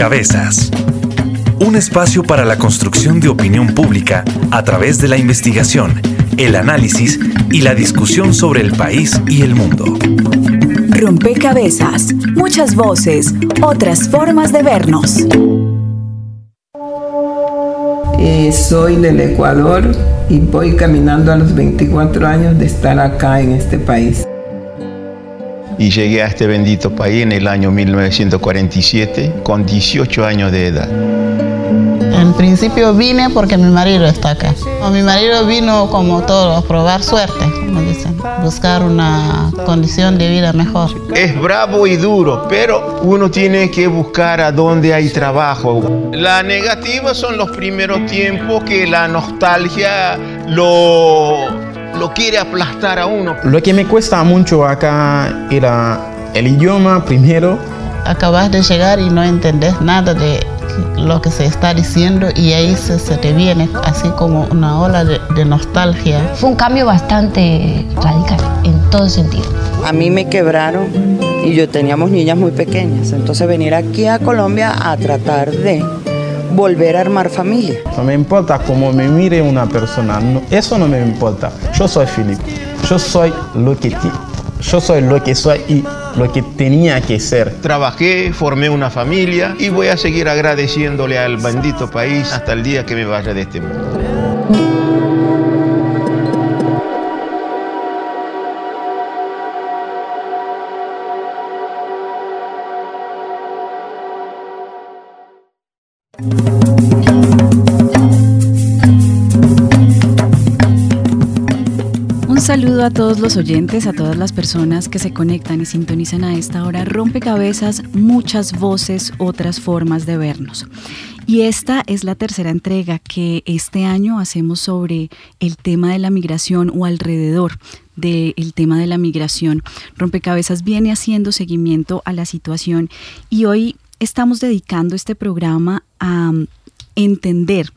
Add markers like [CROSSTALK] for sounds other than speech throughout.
Rompecabezas. Un espacio para la construcción de opinión pública a través de la investigación, el análisis y la discusión sobre el país y el mundo. Rompecabezas, muchas voces, otras formas de vernos. Eh, soy del Ecuador y voy caminando a los 24 años de estar acá en este país y llegué a este bendito país en el año 1947 con 18 años de edad. En principio vine porque mi marido está acá. Mi marido vino como todo, a probar suerte, como dicen, buscar una condición de vida mejor. Es bravo y duro, pero uno tiene que buscar a dónde hay trabajo. La negativa son los primeros tiempos que la nostalgia lo lo quiere aplastar a uno. Lo que me cuesta mucho acá era el idioma primero. Acabas de llegar y no entendés nada de lo que se está diciendo y ahí se, te viene así como una ola de, de, nostalgia. Fue un cambio bastante radical en todo sentido. A mí me quebraron y yo teníamos niñas muy pequeñas, entonces venir aquí a Colombia a tratar de volver a armar familia. No me importa cómo me mire una persona, eso no me importa. Yo soy Filipe, yo soy lo que yo soy lo que soy y lo que tenía que ser. Trabajé, formé una familia y voy a seguir agradeciéndole al bendito país hasta el día que me vaya de este mundo. Saludo a todos los oyentes, a todas las personas que se conectan y sintonizan a esta hora. Rompecabezas, muchas voces, otras formas de vernos. Y esta es la tercera entrega que este año hacemos sobre el tema de la migración o alrededor del tema de la migración. Rompecabezas viene haciendo seguimiento a la situación y hoy estamos dedicando este programa a entender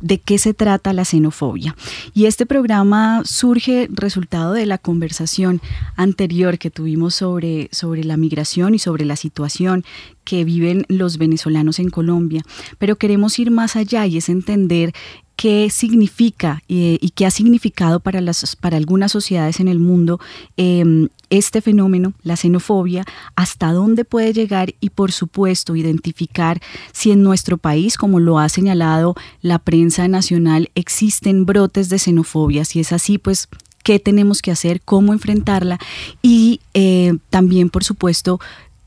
de qué se trata la xenofobia. Y este programa surge resultado de la conversación anterior que tuvimos sobre, sobre la migración y sobre la situación que viven los venezolanos en Colombia. Pero queremos ir más allá y es entender qué significa y qué ha significado para, las, para algunas sociedades en el mundo em, este fenómeno, la xenofobia, hasta dónde puede llegar y por supuesto identificar si en nuestro país, como lo ha señalado la prensa nacional, existen brotes de xenofobia. Si es así, pues qué tenemos que hacer, cómo enfrentarla y eh, también, por supuesto,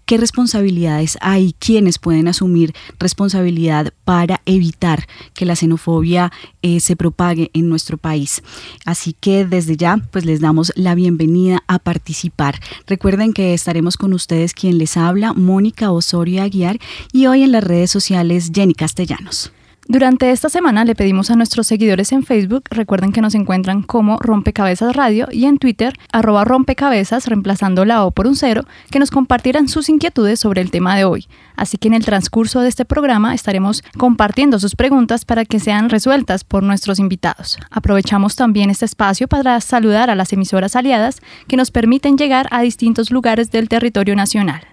qué responsabilidades hay, quiénes pueden asumir responsabilidad para evitar que la xenofobia eh, se propague en nuestro país. Así que desde ya, pues les damos la bienvenida a participar. Recuerden que estaremos con ustedes quien les habla, Mónica Osorio Aguiar, y hoy en las redes sociales Jenny Castellanos. Durante esta semana le pedimos a nuestros seguidores en Facebook, recuerden que nos encuentran como Rompecabezas Radio y en Twitter, arroba rompecabezas, reemplazando la O por un cero, que nos compartieran sus inquietudes sobre el tema de hoy. Así que en el transcurso de este programa estaremos compartiendo sus preguntas para que sean resueltas por nuestros invitados. Aprovechamos también este espacio para saludar a las emisoras aliadas que nos permiten llegar a distintos lugares del territorio nacional.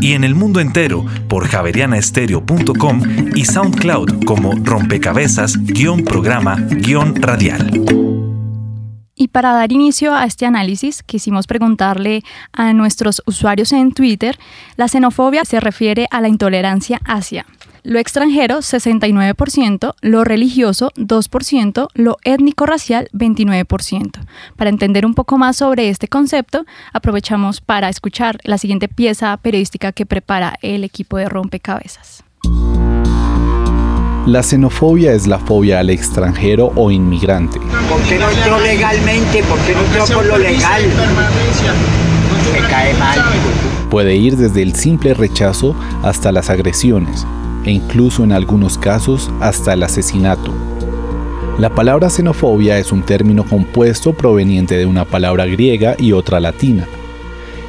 Y en el mundo entero por javerianaestereo.com y SoundCloud como rompecabezas-programa-radial. Y para dar inicio a este análisis, quisimos preguntarle a nuestros usuarios en Twitter, la xenofobia se refiere a la intolerancia hacia lo extranjero 69%, lo religioso 2%, lo étnico-racial 29%. Para entender un poco más sobre este concepto, aprovechamos para escuchar la siguiente pieza periodística que prepara el equipo de Rompecabezas. La xenofobia es la fobia al extranjero o inmigrante. ¿Por qué no entró legalmente? ¿Por qué no entró por lo legal? Me cae mal. Puede ir desde el simple rechazo hasta las agresiones. E incluso en algunos casos hasta el asesinato. La palabra xenofobia es un término compuesto proveniente de una palabra griega y otra latina.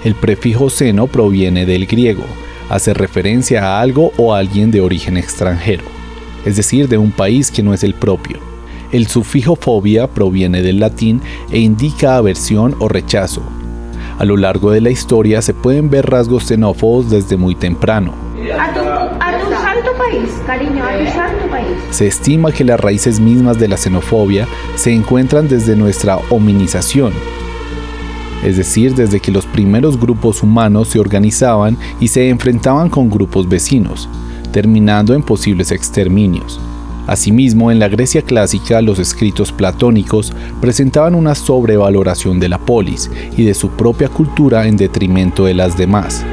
El prefijo xeno proviene del griego, hace referencia a algo o a alguien de origen extranjero, es decir, de un país que no es el propio. El sufijo fobia proviene del latín e indica aversión o rechazo. A lo largo de la historia se pueden ver rasgos xenófobos desde muy temprano, a tu, a tu santo país, cariño, a tu santo país. Se estima que las raíces mismas de la xenofobia se encuentran desde nuestra hominización, es decir, desde que los primeros grupos humanos se organizaban y se enfrentaban con grupos vecinos, terminando en posibles exterminios. Asimismo, en la Grecia clásica, los escritos platónicos presentaban una sobrevaloración de la polis y de su propia cultura en detrimento de las demás.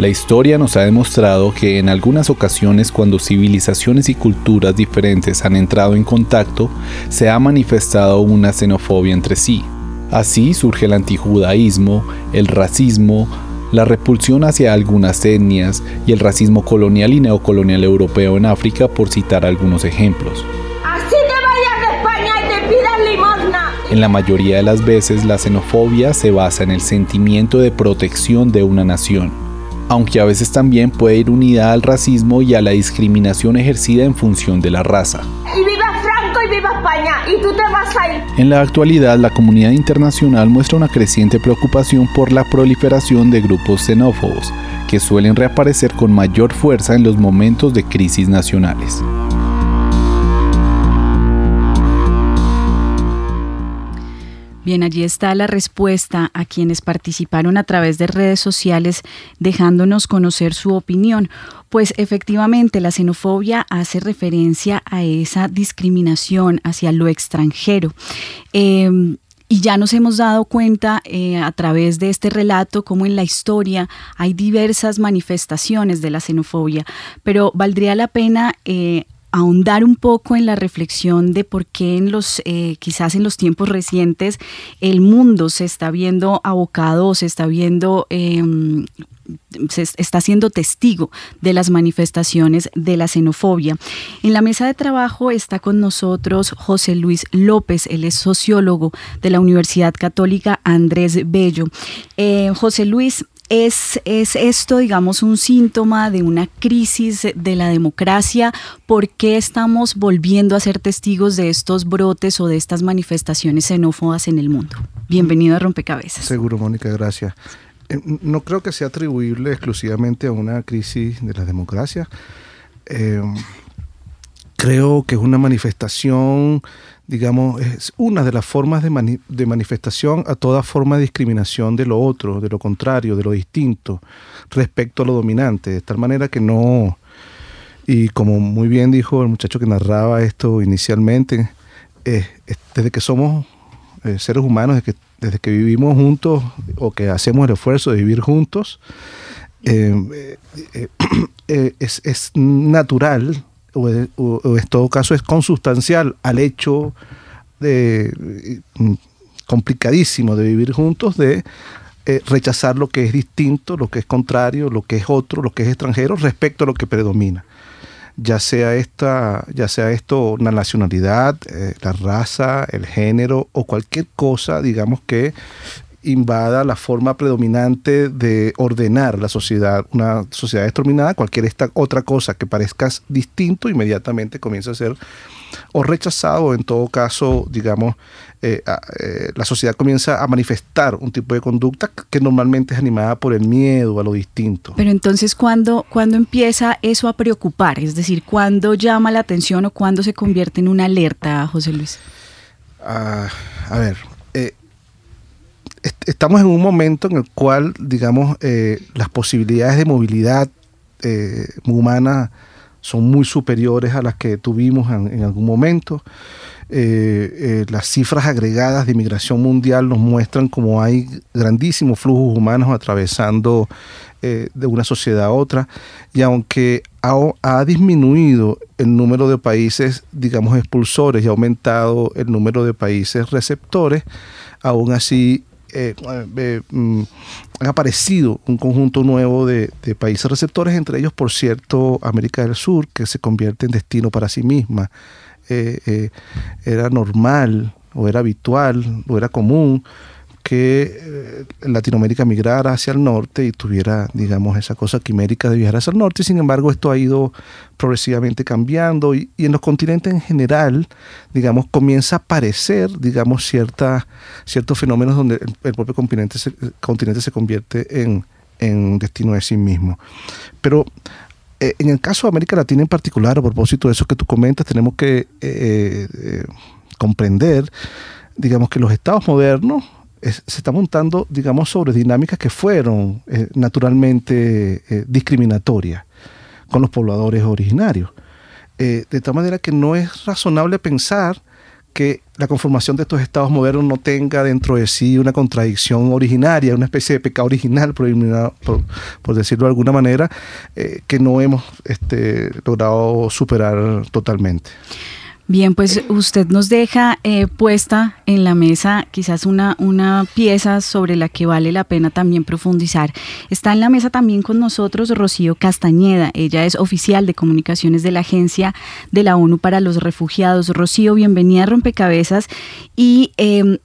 La historia nos ha demostrado que en algunas ocasiones cuando civilizaciones y culturas diferentes han entrado en contacto, se ha manifestado una xenofobia entre sí. Así surge el antijudaísmo, el racismo, la repulsión hacia algunas etnias y el racismo colonial y neocolonial europeo en África, por citar algunos ejemplos. Así te vayas de España y te pidas limosna. En la mayoría de las veces la xenofobia se basa en el sentimiento de protección de una nación aunque a veces también puede ir unida al racismo y a la discriminación ejercida en función de la raza. Y viva Franco y viva España, y tú te vas a ir. En la actualidad, la comunidad internacional muestra una creciente preocupación por la proliferación de grupos xenófobos, que suelen reaparecer con mayor fuerza en los momentos de crisis nacionales. Bien, allí está la respuesta a quienes participaron a través de redes sociales dejándonos conocer su opinión. Pues efectivamente la xenofobia hace referencia a esa discriminación hacia lo extranjero. Em, y ya nos hemos dado cuenta eh, a través de este relato cómo en la historia hay diversas manifestaciones de la xenofobia, pero valdría la pena eh, ahondar un poco en la reflexión de por qué en los eh, quizás en los tiempos recientes el mundo se está viendo abocado se está viendo em, se está siendo testigo de las manifestaciones de la xenofobia. En la mesa de trabajo está con nosotros José Luis López, él es sociólogo de la Universidad Católica Andrés Bello. Eh, José Luis, ¿Es, ¿Es esto, digamos, un síntoma de una crisis de la democracia? ¿Por qué estamos volviendo a ser testigos de estos brotes o de estas manifestaciones xenófobas en el mundo? Bienvenido a Rompecabezas. Seguro, Mónica, gracias. Eh, no creo que sea atribuible exclusivamente a una crisis de la democracia. Eh, creo que es una manifestación digamos, es una de las formas de, de, manifestación a toda forma de discriminación de lo otro, de lo contrario, de lo distinto, respecto a lo dominante, de tal manera que no, y como muy bien dijo el muchacho que narraba esto inicialmente, eh, desde que somos eh, seres humanos, desde que, vivimos juntos o que hacemos el esfuerzo de vivir juntos, eh, [COUGHS] es, es natural o, en todo caso es consustancial al hecho de, mm, complicadísimo de vivir juntos, de eh, rechazar lo que es distinto, lo que es contrario, lo que es otro, lo que es extranjero respecto a lo que predomina. Ya sea, esta, ya sea esto una nacionalidad, eh, la raza, el género o cualquier cosa, digamos que invada la forma predominante de ordenar la sociedad, una sociedad determinada, cualquier esta otra cosa que parezca distinto, inmediatamente comienza a ser o rechazado, o en todo caso, digamos, eh, eh, la sociedad comienza a manifestar un tipo de conducta que normalmente es animada por el miedo a lo distinto. Pero entonces, ¿cuándo, ¿cuándo empieza eso a preocupar? Es decir, ¿cuándo llama la atención o cuándo se convierte en una alerta, José Luis? Ah, a ver, estamos en un momento en el cual, digamos, eh, las posibilidades de movilidad eh, humana son muy superiores a las que tuvimos en, algún momento. Eh, las cifras agregadas de inmigración mundial nos muestran cómo hay grandísimos flujos humanos atravesando de una sociedad a otra. Y aunque ha, ha, disminuido el número de países, digamos, expulsores y ha aumentado el número de países receptores, aún así eh, eh, mm, han aparecido un conjunto nuevo de, de, países receptores, entre ellos, por cierto, América del Sur, que se convierte en destino para sí misma. era normal o era habitual o era común que eh, Latinoamérica migrara hacia el norte y tuviera, digamos, esa cosa quimérica de viajar hacia el norte. Sin embargo, esto ha ido progresivamente cambiando y, en los continentes en general, digamos, comienza a aparecer, digamos, cierta, ciertos fenómenos donde el, propio continente se, continente se convierte en, en destino de sí mismo. Pero eh, en el caso de América Latina en particular, a propósito de eso que tú comentas, tenemos que eh, comprender, digamos, que los estados modernos se está montando, digamos, sobre dinámicas que fueron eh, naturalmente eh, discriminatorias con los pobladores originarios. Eh, de tal manera que no es razonable pensar que la conformación de estos estados modernos no tenga dentro de sí una contradicción originaria, una especie de pecado original, por, decirlo de alguna manera, que no hemos este, logrado superar totalmente. Bien, pues usted nos deja eh, puesta en la mesa quizás una, una pieza sobre la que vale la pena también profundizar. Está en la mesa también con nosotros Rocío Castañeda. Ella es oficial de comunicaciones de la Agencia de la ONU para los Refugiados. Rocío, bienvenida a Rompecabezas. Y em,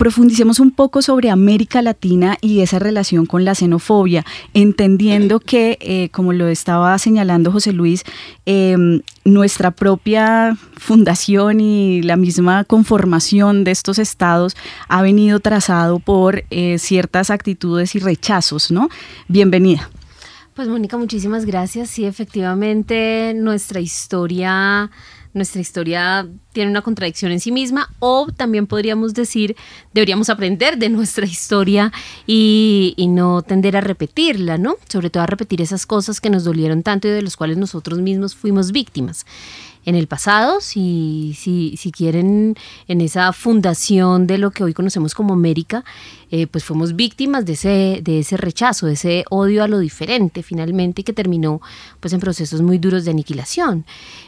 profundicemos un poco sobre América Latina y esa relación con la xenofobia, entendiendo que, eh, como lo estaba señalando José Luis, em, nuestra propia fundación y la misma conformación de estos estados ha venido trazado por eh, ciertas actitudes y rechazos, ¿no? Bienvenida. Pues Mónica, muchísimas gracias. Sí, efectivamente, nuestra historia nuestra historia tiene una contradicción en sí misma o también podríamos decir deberíamos aprender de nuestra historia y, no tender a repetirla, ¿no? Sobre todo a repetir esas cosas que nos dolieron tanto y de las cuales nosotros mismos fuimos víctimas en el pasado, si, si, si quieren, en esa fundación de lo que hoy conocemos como América, eh, pues fuimos víctimas de ese, de ese rechazo, de ese odio a lo diferente, finalmente, que terminó pues en procesos muy duros de aniquilación.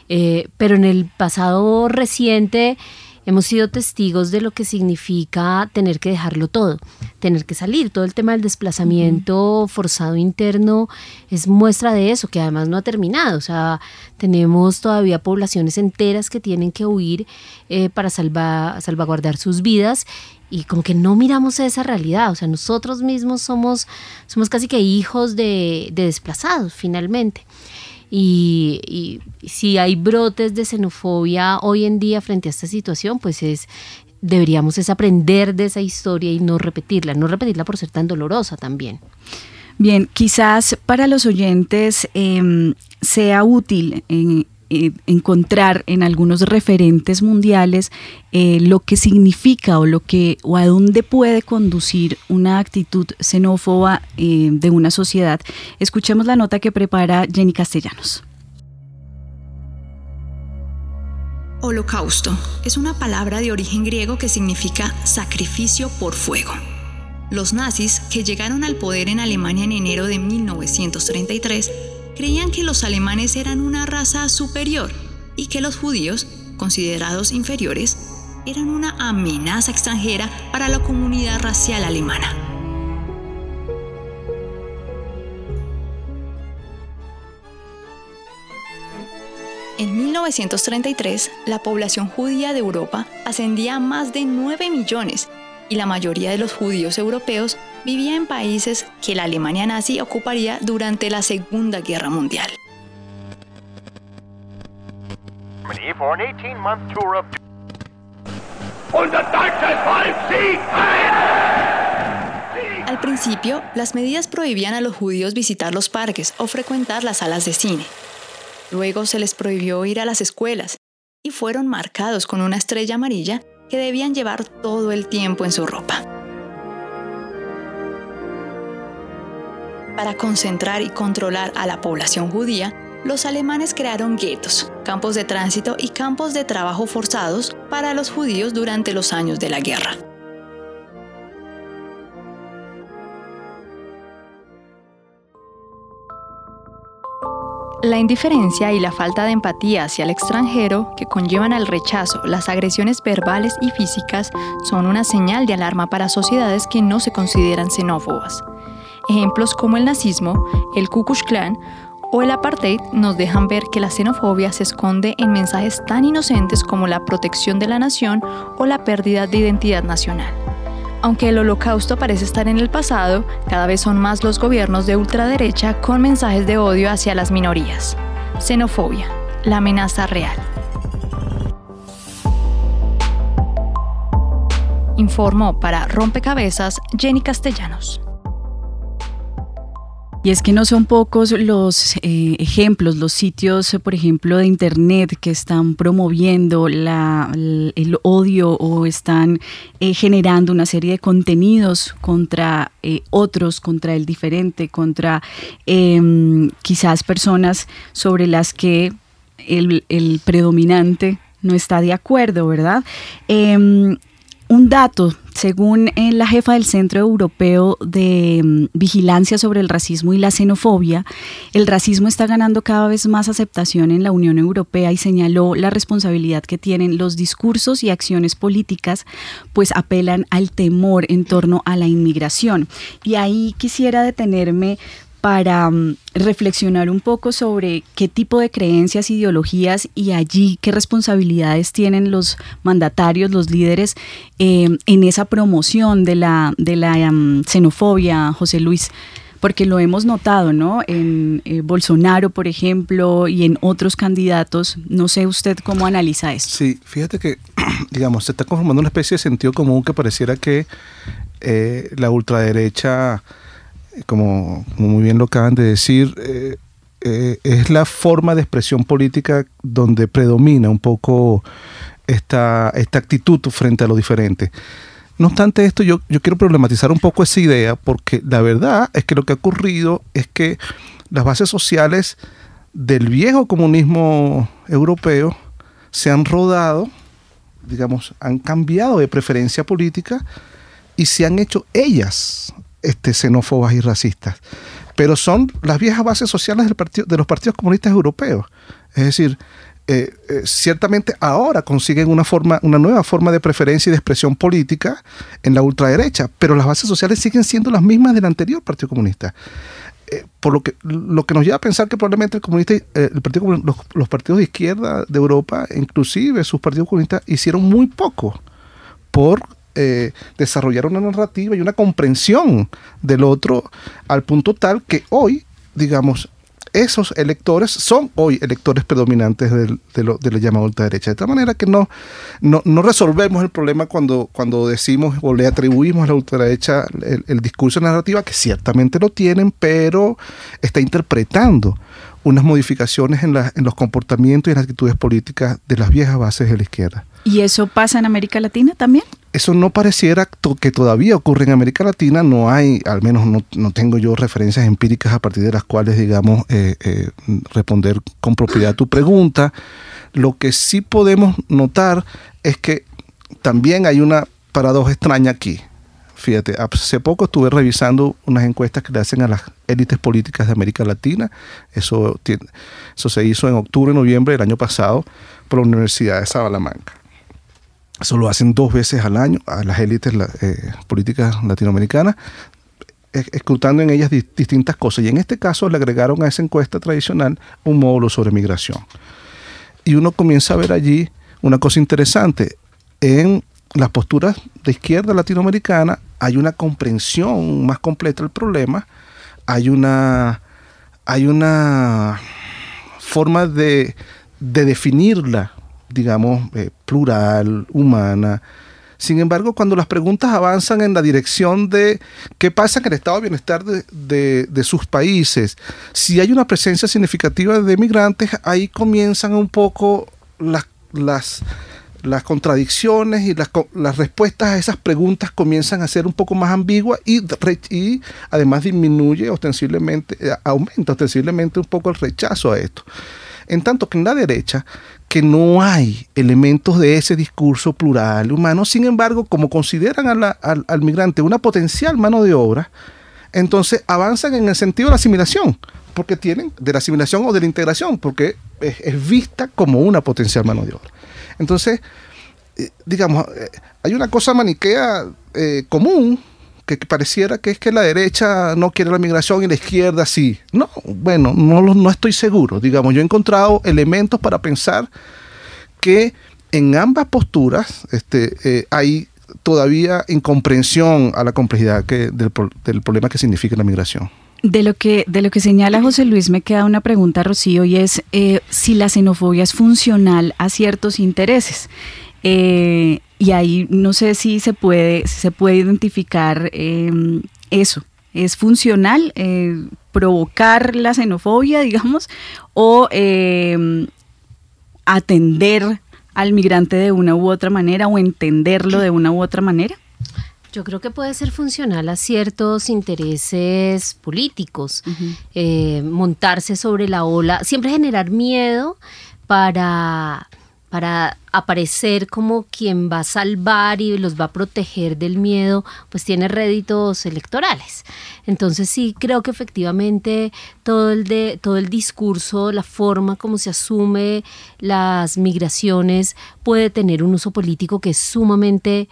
Eh, pero en el pasado reciente, hemos sido testigos de lo que significa tener que dejarlo todo, tener que salir. Todo el tema del desplazamiento forzado interno es muestra de eso, que además no ha terminado. O sea, tenemos todavía poblaciones enteras que tienen que huir eh, para salvaguardar sus vidas y como que no miramos esa realidad. O sea, nosotros mismos somos, somos casi que hijos de, de desplazados finalmente. Y, si hay brotes de xenofobia hoy en día frente a esta situación, pues es deberíamos es aprender de esa historia y no repetirla, no repetirla por ser tan dolorosa también. Bien, quizás para los oyentes em, sea útil en, eh, encontrar en algunos referentes mundiales eh, lo que significa o lo que o a dónde puede conducir una actitud xenófoba eh, de una sociedad. Escuchemos la nota que prepara Jenny Castellanos. Holocausto es una palabra de origen griego que significa sacrificio por fuego. Los nazis, que llegaron al poder en Alemania en enero de 1933, creían que los alemanes eran una raza superior y que los judíos, considerados inferiores, eran una amenaza extranjera para la comunidad racial alemana. En 1933, la población judía de Europa ascendía a más de 9 millones y la mayoría de los judíos europeos vivía en países que la Alemania nazi ocuparía durante la Segunda Guerra Mundial. Al principio, las medidas prohibían a los judíos visitar los parques o frecuentar las salas de cine. Luego se les prohibió ir a las escuelas y fueron marcados con una estrella amarilla que debían llevar todo el tiempo en su ropa. Para concentrar y controlar a la población judía, los alemanes crearon guetos, campos de tránsito y campos de trabajo forzados para los judíos durante los años de la guerra. La indiferencia y la falta de empatía hacia el extranjero, que conllevan al rechazo, las agresiones verbales y físicas, son una señal de alarma para sociedades que no se consideran xenófobas. Ejemplos como el nazismo, el Ku Klux Klan o el apartheid nos dejan ver que la xenofobia se esconde en mensajes tan inocentes como la protección de la nación o la pérdida de identidad nacional. Aunque el holocausto parece estar en el pasado, cada vez son más los gobiernos de ultraderecha con mensajes de odio hacia las minorías. Xenofobia, la amenaza real. Informó para Rompecabezas Jenny Castellanos. Y es que no son pocos los eh, ejemplos, los sitios, por ejemplo, de Internet que están promoviendo el odio o están eh, generando una serie de contenidos contra eh, otros, contra el diferente, contra em, quizás personas sobre las que el, el, predominante no está de acuerdo, ¿verdad? Un dato, según eh, la jefa del Centro Europeo de mm, Vigilancia sobre el Racismo y la Xenofobia, el racismo está ganando cada vez más aceptación en la Unión Europea y señaló la responsabilidad que tienen los discursos y acciones políticas, pues apelan al temor en torno a la inmigración. Y ahí quisiera detenerme para mm, reflexionar un poco sobre qué tipo de creencias, ideologías y allí qué responsabilidades tienen los mandatarios, los líderes eh, en esa promoción de la, de la mm, xenofobia, José Luis porque lo hemos notado, ¿no? En eh, Bolsonaro, por ejemplo, y en otros candidatos. No sé usted cómo analiza esto. Sí, fíjate que, [CLEARS THROAT] digamos, se está conformando una especie de sentido común que pareciera que eh, la ultraderecha como, muy bien lo acaban de decir, eh, eh, es la forma de expresión política donde predomina un poco esta, esta actitud frente a lo diferente. No obstante esto, yo, yo quiero problematizar un poco esa idea porque la verdad es que lo que ha ocurrido es que las bases sociales del viejo comunismo europeo se han rodado, digamos, han cambiado de preferencia política y se han hecho ellas este, xenófobas y racistas. Pero son las viejas bases sociales del partido, de los partidos comunistas europeos. Es decir, eh, eh, ciertamente ahora consiguen una forma, una nueva forma de preferencia y de expresión política en la ultraderecha, pero las bases sociales siguen siendo las mismas del anterior Partido Comunista. Eh, por lo que, lo que nos lleva a pensar que probablemente el comunista, el partido, los, los, partidos de izquierda de Europa, inclusive sus partidos comunistas, hicieron muy poco por eh, desarrollar una narrativa y una comprensión del otro al punto tal que hoy, digamos, esos electores son hoy electores predominantes de, lo, de la llamada ultraderecha. De tal manera que no, no, resolvemos el problema cuando, cuando decimos o le atribuimos a la ultraderecha el, el discurso narrativa, que ciertamente lo tienen, pero está interpretando unas modificaciones en, en los comportamientos y en las actitudes políticas de las viejas bases de la izquierda. ¿Y eso pasa en América Latina también? Eso no pareciera que todavía ocurre en América Latina, no hay, al menos no, tengo yo referencias empíricas a partir de las cuales, digamos, eh, eh, responder con propiedad a tu pregunta. Lo que sí podemos notar es que también hay una paradoja extraña aquí. Fíjate, hace poco estuve revisando unas encuestas que le hacen a las élites políticas de América Latina. Eso, eso se hizo en octubre, noviembre del año pasado por la Universidad de Salamanca. Eso lo hacen dos veces al año a las élites eh, políticas latinoamericanas, escrutando en ellas distintas cosas. Y en este caso le agregaron a esa encuesta tradicional un módulo sobre migración. Y uno comienza a ver allí una cosa interesante. En las posturas de izquierda latinoamericana hay una comprensión más completa del problema, hay una, hay una forma de, de definirla digamos, eh, plural, humana. Sin embargo, cuando las preguntas avanzan en la dirección de qué pasa en el estado de bienestar de, sus países, si hay una presencia significativa de migrantes, ahí comienzan un poco las, las, las contradicciones y las, las, respuestas a esas preguntas comienzan a ser un poco más ambiguas y, y además disminuye ostensiblemente, eh, aumenta ostensiblemente un poco el rechazo a esto. En tanto que en la derecha que no hay elementos de ese discurso plural humano, sin embargo, como consideran al, al migrante una potencial mano de obra, entonces avanzan en el sentido de la asimilación, porque tienen de la asimilación o de la integración, porque es, vista como una potencial mano de obra. Entonces, eh, digamos, eh, hay una cosa maniquea eh, común que, que pareciera que es que la derecha no quiere la migración y la izquierda sí. No, bueno, no, no estoy seguro. Digamos, yo he encontrado elementos para pensar que en ambas posturas este, eh, hay todavía incomprensión a la complejidad que, del problema que significa la migración. De lo que de lo que señala José Luis me queda una pregunta, Rocío, y es eh, si la xenofobia es funcional a ciertos intereses. Eh, y ahí no sé si se puede si se puede identificar eh, eso. ¿Es funcional eh, provocar la xenofobia, digamos, o eh, atender al migrante de una u otra manera o entenderlo de una u otra manera? Yo creo que puede ser funcional a ciertos intereses políticos, eh, montarse sobre la ola, siempre generar miedo para, para aparecer como quien va a salvar y los va a proteger del miedo, pues tiene réditos electorales. Entonces sí creo que efectivamente todo el de todo el discurso, la forma como se asume las migraciones puede tener un uso político que es sumamente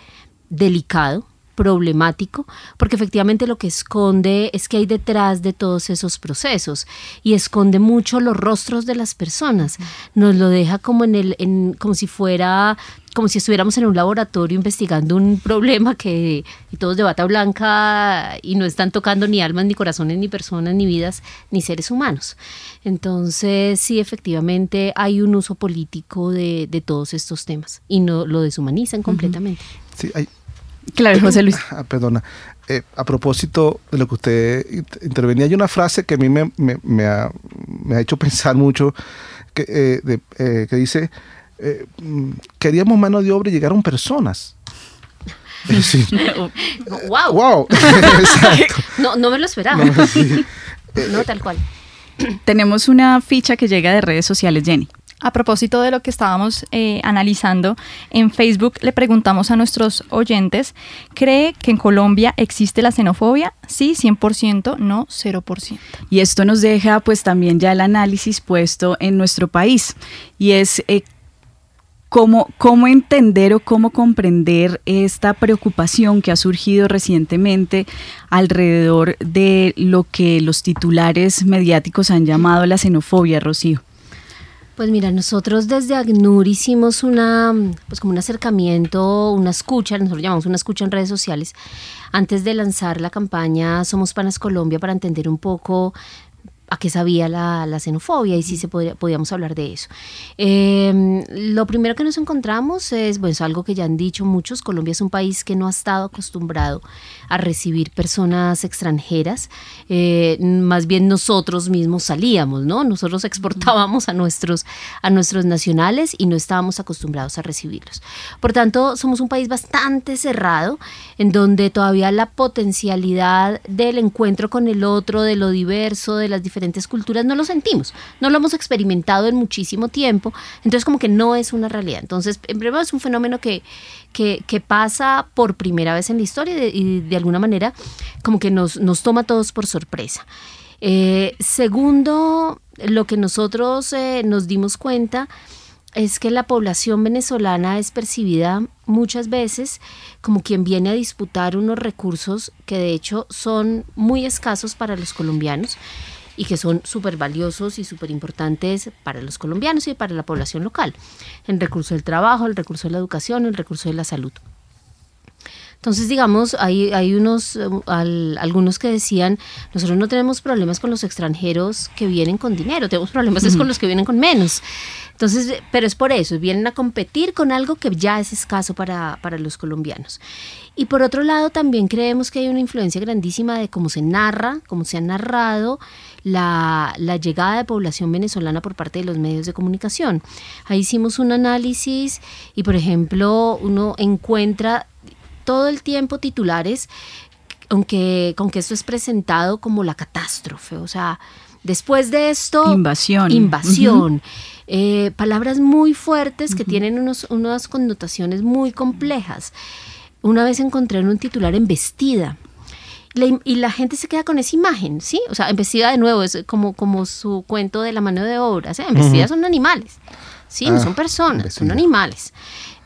delicado problemático, porque efectivamente lo que esconde es que hay detrás de todos esos procesos y esconde mucho los rostros de las personas. Nos lo deja como en el, en, como si fuera, como si estuviéramos en un laboratorio investigando un problema que y todos de bata blanca y no están tocando ni almas, ni corazones, ni personas, ni vidas, ni seres humanos. Entonces, sí, efectivamente hay un uso político de, de todos estos temas y no lo deshumanizan completamente. Sí, hay, Claro, José [COUGHS] Luis. Ah, perdona. Eh, a propósito de lo que usted int- intervenía, hay una frase que a mí me, me- me ha, me ha hecho pensar mucho, que, eh, de- eh, que dice, eh, mm, queríamos mano de obra y llegaron personas. [LAUGHS] Es decir, ¡Wow! ¡Wow! [LAUGHS] Exacto. No, no me lo esperaba. No, sí. No, tal cual. Tenemos una ficha que llega de redes sociales, Jenny. A propósito de lo que estábamos eh, analizando, en Facebook le preguntamos a nuestros oyentes, ¿cree que en Colombia existe la xenofobia? Sí, 100%, no 0%. Y esto nos deja pues también ya el análisis puesto en nuestro país y es eh, cómo, cómo entender o cómo comprender esta preocupación que ha surgido recientemente alrededor de lo que los titulares mediáticos han llamado la xenofobia, Rocío. Pues mira, nosotros desde ACNUR hicimos una, pues como un acercamiento, una escucha, nosotros llamamos una escucha en redes sociales, antes de lanzar la campaña Somos Panas Colombia para entender un poco a qué sabía la, xenofobia y si se podría, podíamos hablar de eso. Eh, lo primero que nos encontramos es, bueno, es algo que ya han dicho muchos, Colombia es un país que no ha estado acostumbrado a recibir personas extranjeras, eh, más bien nosotros mismos salíamos, ¿no? Nosotros exportábamos a nuestros, a nuestros nacionales y no estábamos acostumbrados a recibirlos. Por tanto, somos un país bastante cerrado, en donde todavía la potencialidad del encuentro con el otro, de lo diverso, de las diferentes culturas, no lo sentimos, no lo hemos experimentado en muchísimo tiempo, entonces como que no es una realidad. Entonces, en primer lugar, es un fenómeno que, que, pasa por primera vez en la historia y de, y de alguna manera como que nos, nos toma a todos por sorpresa. Eh, segundo, lo que nosotros eh, nos dimos cuenta es que la población venezolana es percibida muchas veces como quien viene a disputar unos recursos que de hecho son muy escasos para los colombianos y que son súper valiosos y súper importantes para los colombianos y para la población local. El recurso del trabajo, el recurso de la educación, el recurso de la salud. Entonces, digamos, hay, hay unos, eh, al- algunos que decían, nosotros no tenemos problemas con los extranjeros que vienen con dinero, tenemos problemas es con los que vienen con menos. Entonces, pero es por eso, vienen a competir con algo que ya es escaso para, para los colombianos. Y por otro lado, también creemos que hay una influencia grandísima de cómo se narra, cómo se ha narrado la, la llegada de población venezolana por parte de los medios de comunicación. Ahí hicimos un análisis y, por ejemplo, uno encuentra todo el tiempo titulares, aunque con que esto es presentado como la catástrofe, o sea, después de esto... Invasión. Invasión. Eh, palabras muy fuertes que tienen unos, unas connotaciones muy complejas. Una vez encontré en un titular embestida. Y la gente se queda con esa imagen, ¿sí? O sea, investiga de nuevo, es como, como su cuento de la mano de obra, ¿sí? Investiga son animales, ¿sí? no Ah, son personas, son animales.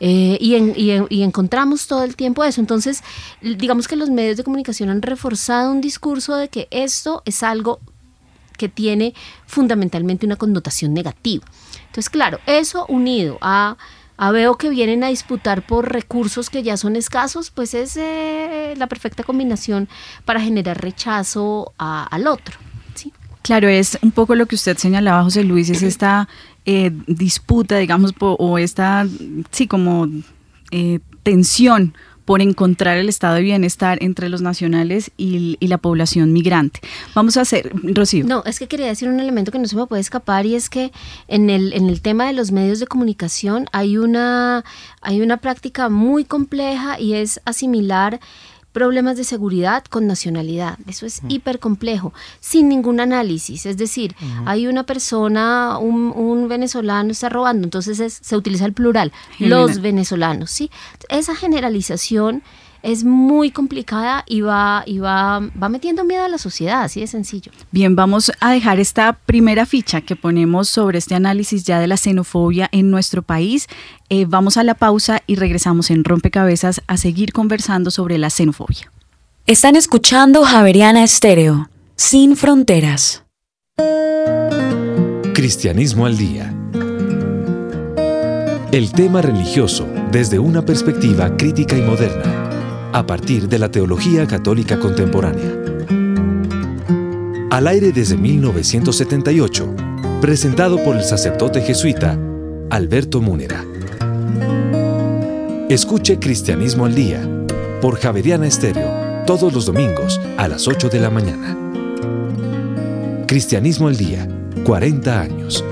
Eh, y, en- y en- y encontramos todo el tiempo eso. Entonces, digamos que los medios de comunicación han reforzado un discurso de que esto es algo que tiene fundamentalmente una connotación negativa. Entonces, claro, eso unido a, a veo que vienen a disputar por recursos que ya son escasos, pues es eh, la perfecta combinación para generar rechazo a- al otro. Claro, es un poco lo que usted señalaba, José Luis, es esta eh, disputa, digamos, po- o esta, sí, como eh, tensión por encontrar el estado de bienestar entre los nacionales y, la población migrante. Vamos a hacer, Rocío. No, es que quería decir un elemento que no se me puede escapar y es que en el, en el tema de los medios de comunicación hay una, hay una práctica muy compleja y es asimilar problemas de seguridad con nacionalidad. Eso es hiper complejo, sin ningún análisis. Es decir, hay una persona, un, un venezolano está robando, entonces es- se utiliza el plural, General. los venezolanos. ¿sí? Esa generalización es muy complicada y va, y va, va metiendo miedo a la sociedad, así de sencillo. Bien, vamos a dejar esta primera ficha que ponemos sobre este análisis ya de la xenofobia en nuestro país. Eh, vamos a la pausa y regresamos en Rompecabezas a seguir conversando sobre la xenofobia. Están escuchando Javeriana Estéreo, sin fronteras. Cristianismo al día. El tema religioso desde una perspectiva crítica y moderna, a partir de la teología católica contemporánea. Al aire desde 1978, presentado por el sacerdote jesuita Alberto Múnera. Escuche Cristianismo al día por Javeriana Estéreo todos los domingos a las 8 de la mañana. Cristianismo al día, 40 años.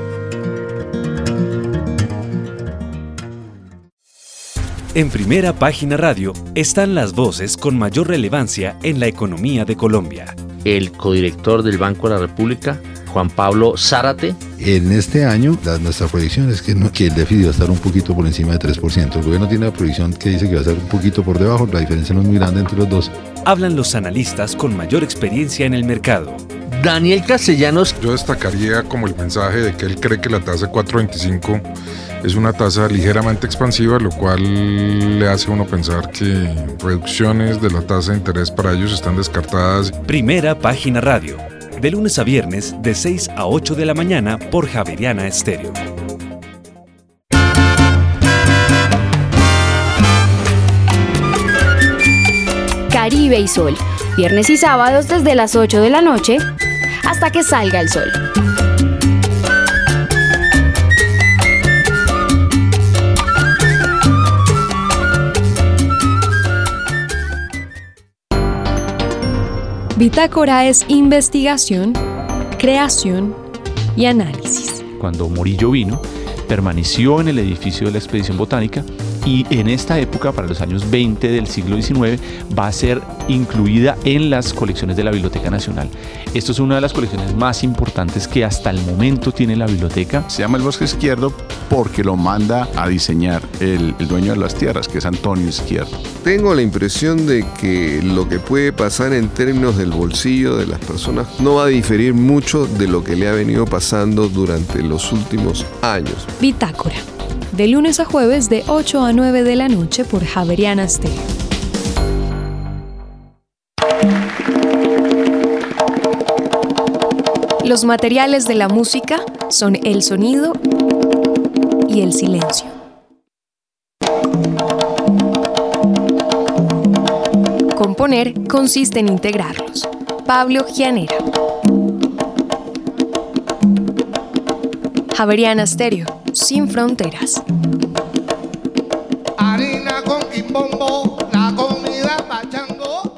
En primera página radio están las voces con mayor relevancia en la economía de Colombia. El codirector del Banco de la República, Juan Pablo Zárate. En este año, la- nuestra proyección es que, no- que el déficit va a estar un poquito por encima de 3%. El gobierno tiene una proyección que dice que va a estar un poquito por debajo, la diferencia no es muy grande entre los dos. Hablan los analistas con mayor experiencia en el mercado. Daniel Castellanos. Yo destacaría como el mensaje de que él cree que la tasa 425 es una tasa ligeramente expansiva, lo cual le hace a uno pensar que reducciones de la tasa de interés para ellos están descartadas. Primera página radio. De lunes a viernes de 6 a 8 de la mañana por Javeriana Estéreo. Caribe y Sol, viernes y sábados desde las 8 de la noche hasta que salga el sol. Bitácora es investigación, creación y análisis. Cuando Morillo vino, permaneció en el edificio de la expedición botánica y en esta época, para los años 20 del siglo XIX, va a ser incluida en las colecciones de la Biblioteca Nacional. Esto es una de las colecciones más importantes que hasta el momento tiene la biblioteca. Se llama el bosque izquierdo porque lo manda a diseñar el, el dueño de las tierras, que es Antonio Izquierdo. Tengo la impresión de que lo que puede pasar en términos del bolsillo de las personas no va a diferir mucho de lo que le ha venido pasando durante los últimos años. Bitácora, de lunes a jueves de 8 a 9 de la noche por Javeriana Stereo. Los materiales de la música son el sonido y el silencio. Componer consiste en integrarlos. Pablo Gianera. Javeriana Stereo, sin fronteras. Harina con quimbombo, la comida pachango.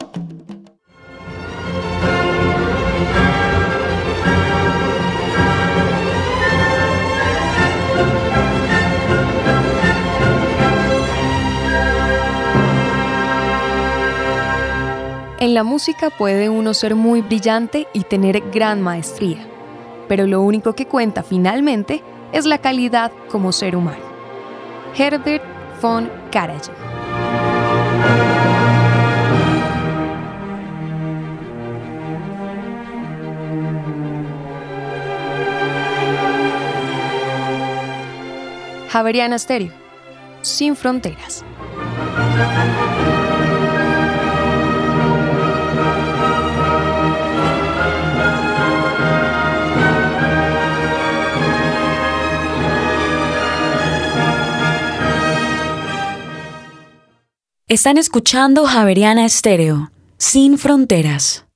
En la música puede uno ser muy brillante y tener gran maestría, pero lo único que cuenta finalmente es es la calidad como ser humano. Herbert von Karajan. Javeriana Stereo, sin fronteras. Están escuchando Javeriana Estéreo, sin fronteras.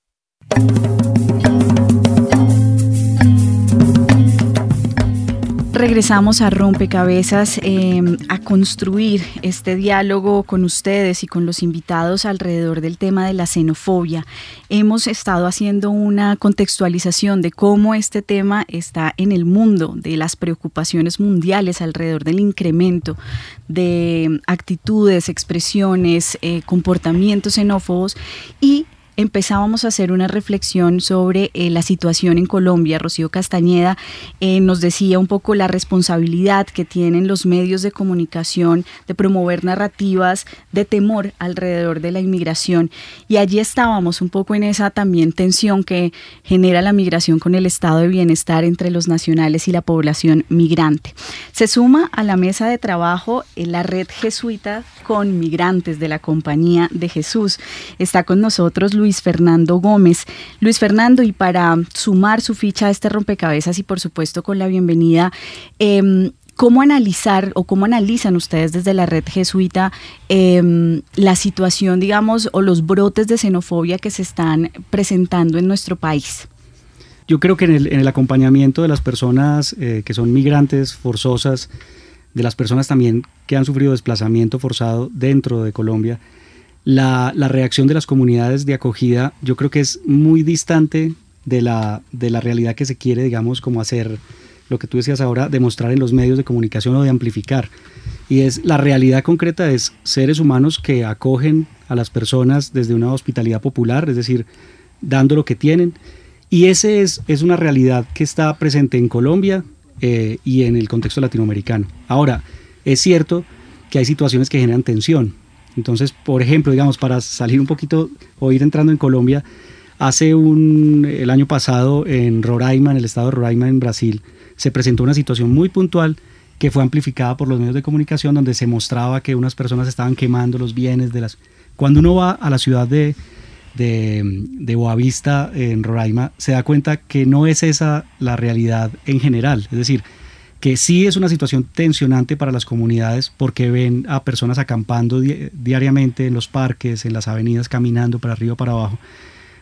Regresamos a Rompecabezas em, a construir este diálogo con ustedes y con los invitados alrededor del tema de la xenofobia. Hemos estado haciendo una contextualización de cómo este tema está en el mundo, de las preocupaciones mundiales alrededor del incremento de actitudes, expresiones, eh, comportamientos xenófobos y empezábamos a hacer una reflexión sobre eh, la situación en Colombia. Rocío Castañeda eh, nos decía un poco la responsabilidad que tienen los medios de comunicación de promover narrativas de temor alrededor de la inmigración. Y allí estábamos un poco en esa también tensión que genera la migración con el estado de bienestar entre los nacionales y la población migrante. Se suma a la mesa de trabajo en eh, la red jesuita con migrantes de la Compañía de Jesús. Está con nosotros Luis Luis Fernando Gómez. Luis Fernando, y para sumar su ficha a este rompecabezas y por supuesto con la bienvenida, em, ¿Cómo analizar o cómo analizan ustedes desde la red jesuita em, la situación, digamos, o los brotes de xenofobia que se están presentando en nuestro país? Yo creo que en el, acompañamiento de las personas eh, que son migrantes forzosas, de las personas también que han sufrido desplazamiento forzado dentro de Colombia, la, reacción de las comunidades de acogida yo creo que es muy distante de la, de la realidad que se quiere, digamos, como hacer lo que tú decías ahora, demostrar en los medios de comunicación o de amplificar. Y es la realidad concreta es seres humanos que acogen a las personas desde una hospitalidad popular, es decir, dando lo que tienen. Y ese es, es una realidad que está presente en Colombia eh, y en el contexto latinoamericano. Ahora, es cierto que hay situaciones que generan tensión. Entonces, por ejemplo, digamos, para salir un poquito o ir entrando en Colombia, hace un, el año pasado en Roraima, en el estado de Roraima, en Brasil, se presentó una situación muy puntual que fue amplificada por los medios de comunicación donde se mostraba que unas personas estaban quemando los bienes de las... Cuando uno va a la ciudad de, de, de Boavista, en Roraima, se da cuenta que no es esa la realidad en general. Es decir, que sí es una situación tensionante para las comunidades porque ven a personas acampando diariamente en los parques, en las avenidas, caminando para arriba, para abajo.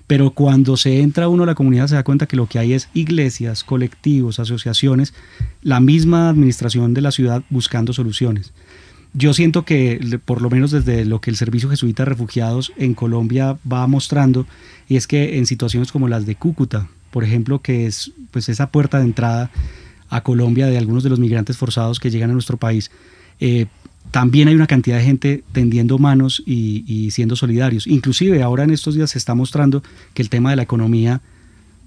Pero cuando se entra uno a la comunidad se da cuenta que lo que hay es iglesias, colectivos, asociaciones, la misma administración de la ciudad buscando soluciones. Yo siento que, por lo menos desde lo que el Servicio Jesuita de Refugiados en Colombia va mostrando, y es que en situaciones como las de Cúcuta, por ejemplo, que es pues esa puerta de entrada a Colombia de algunos de los migrantes forzados que llegan a nuestro país, eh, también hay una cantidad de gente tendiendo manos y, siendo solidarios. Inclusive ahora en estos días se está mostrando que el tema de la economía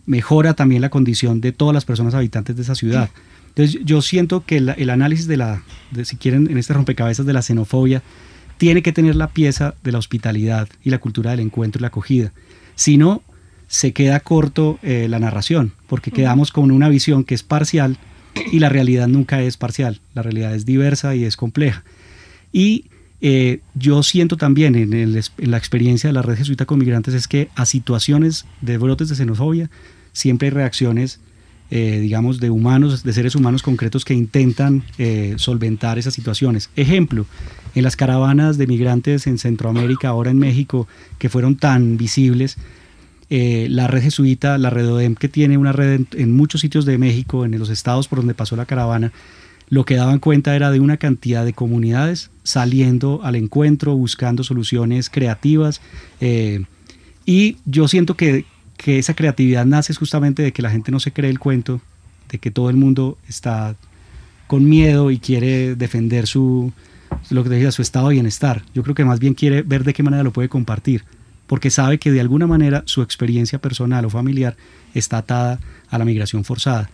mejora también la condición de todas las personas habitantes de esa ciudad. Entonces yo siento que el análisis de la, si quieren, en este rompecabezas de la xenofobia, tiene que tener la pieza de la hospitalidad y la cultura del encuentro y la acogida. Si no, se queda corto eh, la narración, porque quedamos con una visión que es parcial y la realidad nunca es parcial, la realidad es diversa y es compleja. Y eh, yo siento también en, la experiencia de la red jesuita con migrantes es que a situaciones de brotes de xenofobia siempre hay reacciones, eh, digamos, de humanos, de seres humanos concretos que intentan eh, solventar esas situaciones. Ejemplo, en las caravanas de migrantes en Centroamérica, ahora en México, que fueron tan visibles, eh, la red jesuita, la red ODEM, que tiene una red en, muchos sitios de México, en los estados por donde pasó la caravana, lo que daban cuenta era de una cantidad de comunidades saliendo al encuentro, buscando soluciones creativas. Eh, y yo siento que, que esa creatividad nace justamente de que la gente no se cree el cuento, de que todo el mundo está con miedo y quiere defender su, lo que decía, su estado de bienestar. Yo creo que más bien quiere ver de qué manera lo puede compartir porque sabe que de alguna manera su experiencia personal o familiar está atada a la migración forzada.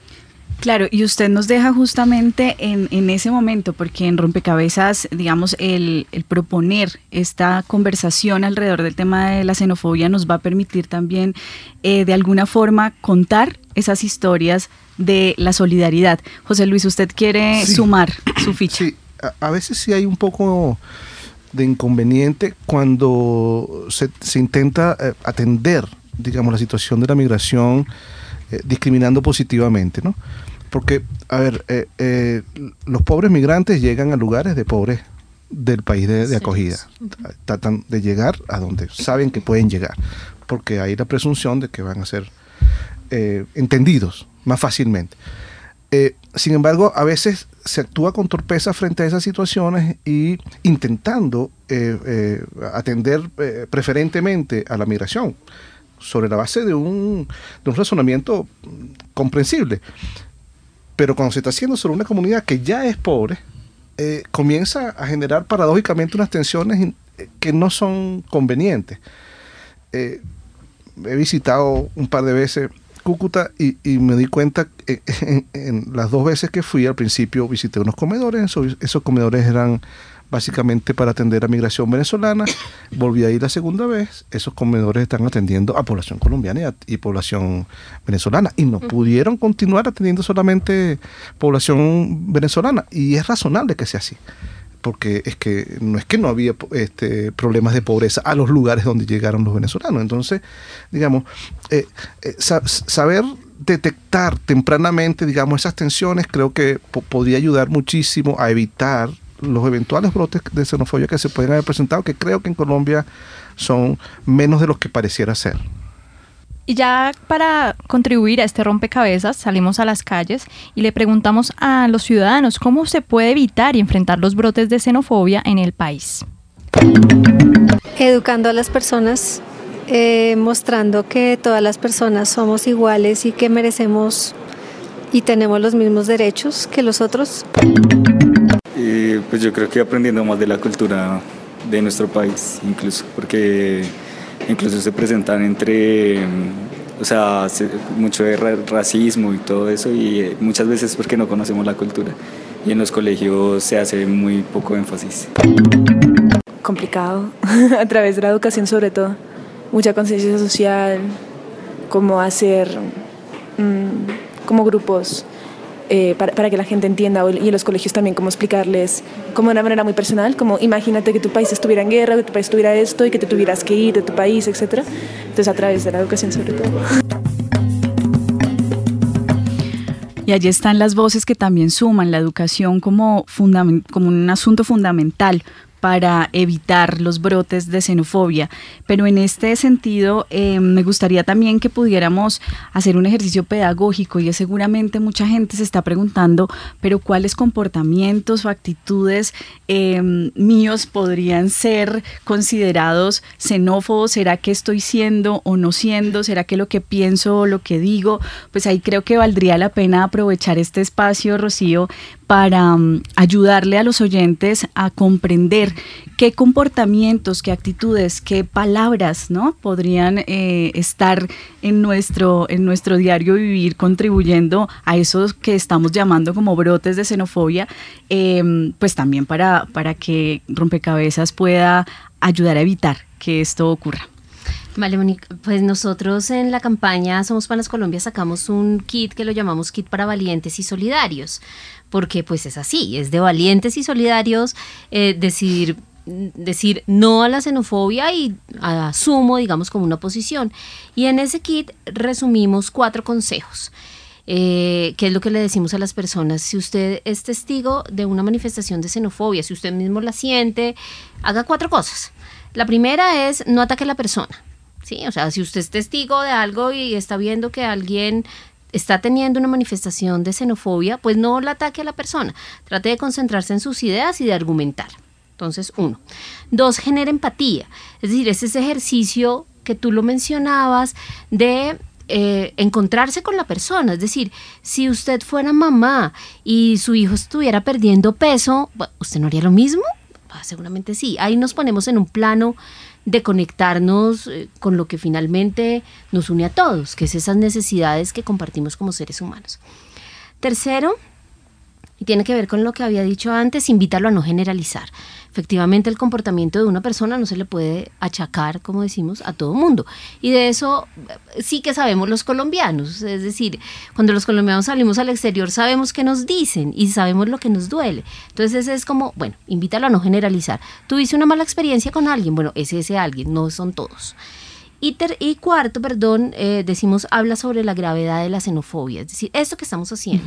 Claro, y usted nos deja justamente en, en ese momento, porque en Rompecabezas, digamos, el, el, proponer esta conversación alrededor del tema de la xenofobia nos va a permitir también, eh, de alguna forma, contar esas historias de la solidaridad. José Luis, ¿usted quiere sí, sumar su ficha? Sí, a, a, veces sí hay un poco de inconveniente cuando se, se intenta eh, atender, digamos, la situación de la migración eh, discriminando positivamente, ¿no? Porque, a ver, eh, los pobres migrantes llegan a lugares de pobres del país de, de acogida. Sí. Tratan de llegar a donde saben que pueden llegar, porque hay la presunción de que van a ser entendidos más fácilmente. Sin embargo, a veces se actúa con torpeza frente a esas situaciones y intentando atender preferentemente a la migración sobre la base de un, de un razonamiento comprensible. Pero cuando se está haciendo sobre una comunidad que ya es pobre, eh, comienza a generar paradójicamente unas tensiones que no son convenientes. Eh, he visitado un par de veces Cúcuta y, y me di cuenta en, en, en, las dos veces que fui, al principio visité unos comedores, esos, esos comedores eran básicamente para atender a migración venezolana. Volví a ir la segunda vez. Esos comedores están atendiendo a población colombiana y, a, y población venezolana. Y no pudieron continuar atendiendo solamente población venezolana. Y es razonable que sea así. Porque es que no es que no había este, problemas de pobreza a los lugares donde llegaron los venezolanos. Entonces, digamos, eh, eh, saber detectar tempranamente, digamos, esas tensiones creo que podría ayudar muchísimo a evitar los eventuales brotes de xenofobia que se pueden haber presentado, que creo que en Colombia son menos de los que pareciera ser. Y ya para contribuir a este rompecabezas salimos a las calles y le preguntamos a los ciudadanos cómo se puede evitar y enfrentar los brotes de xenofobia en el país. Educando a las personas, eh, mostrando que todas las personas somos iguales y que merecemos y tenemos los mismos derechos que los otros. Y pues yo creo que aprendiendo más de la cultura de nuestro país, incluso, porque incluso se presentan entre, o sea, mucho de racismo y todo eso, y muchas veces porque no conocemos la cultura. Y en los colegios se hace muy poco énfasis. Complicado, [LAUGHS] a través de la educación sobre todo. Mucha conciencia social, cómo hacer mmm, como grupos eh, para, que la gente entienda y en los colegios también cómo explicarles como de una manera muy personal, como imagínate que tu país estuviera en guerra, que tu país estuviera esto y que te tuvieras que ir de tu país, etc. Entonces a través de la educación sobre todo. Y allí están las voces que también suman la educación como, como un asunto fundamental para evitar los brotes de xenofobia. Pero en este sentido, eh, me gustaría también que pudiéramos hacer un ejercicio pedagógico y seguramente mucha gente se está preguntando, pero ¿cuáles comportamientos o actitudes eh, míos podrían ser considerados xenófobos? ¿Será que estoy siendo o no siendo? ¿Será que lo que pienso o lo que digo? Pues ahí creo que valdría la pena aprovechar este espacio, Rocío, para um, ayudarle a los oyentes a comprender qué comportamientos, qué actitudes, qué palabras, ¿no? Podrían eh, estar en nuestro, en nuestro diario vivir contribuyendo a esos que estamos llamando como brotes de xenofobia, eh, pues también para, para que Rompecabezas pueda ayudar a evitar que esto ocurra. Vale, Monique, pues nosotros en la campaña Somos Panas Colombia sacamos un kit que lo llamamos kit para valientes y solidarios, porque pues es así, es de valientes y solidarios eh, decir no a la xenofobia y asumo, digamos, como una posición. Y en ese kit resumimos cuatro consejos. Eh, ¿Qué es lo que le decimos a las personas? Si usted es testigo de una manifestación de xenofobia, si usted mismo la siente, haga cuatro cosas. La primera es no ataque a la persona. Sí, o sea, si usted es testigo de algo y está viendo que alguien está teniendo una manifestación de xenofobia, pues no la ataque a la persona. Trate de concentrarse en sus ideas y de argumentar. Entonces, uno. Dos, genera empatía. Es decir, es ese ejercicio que tú lo mencionabas de eh, encontrarse con la persona. Es decir, si usted fuera mamá y su hijo estuviera perdiendo peso, ¿usted no haría lo mismo? seguramente sí. Ahí nos ponemos en un plano de conectarnos eh, con lo que finalmente nos une a todos, que es esas necesidades que compartimos como seres humanos. Tercero, y tiene que ver con lo que había dicho antes, invítalo a no generalizar. Efectivamente, el comportamiento de una persona no se le puede achacar, como decimos, a todo mundo. Y de eso eh, sí que sabemos los colombianos. Es decir, cuando los colombianos salimos al exterior sabemos qué nos dicen y sabemos lo que nos duele. Entonces es como, bueno, invítalo a no generalizar. Tuviste una mala experiencia con alguien, bueno, ese ese alguien, no son todos. Y, y cuarto, perdón, eh, decimos, habla sobre la gravedad de la xenofobia. Es decir, esto que estamos haciendo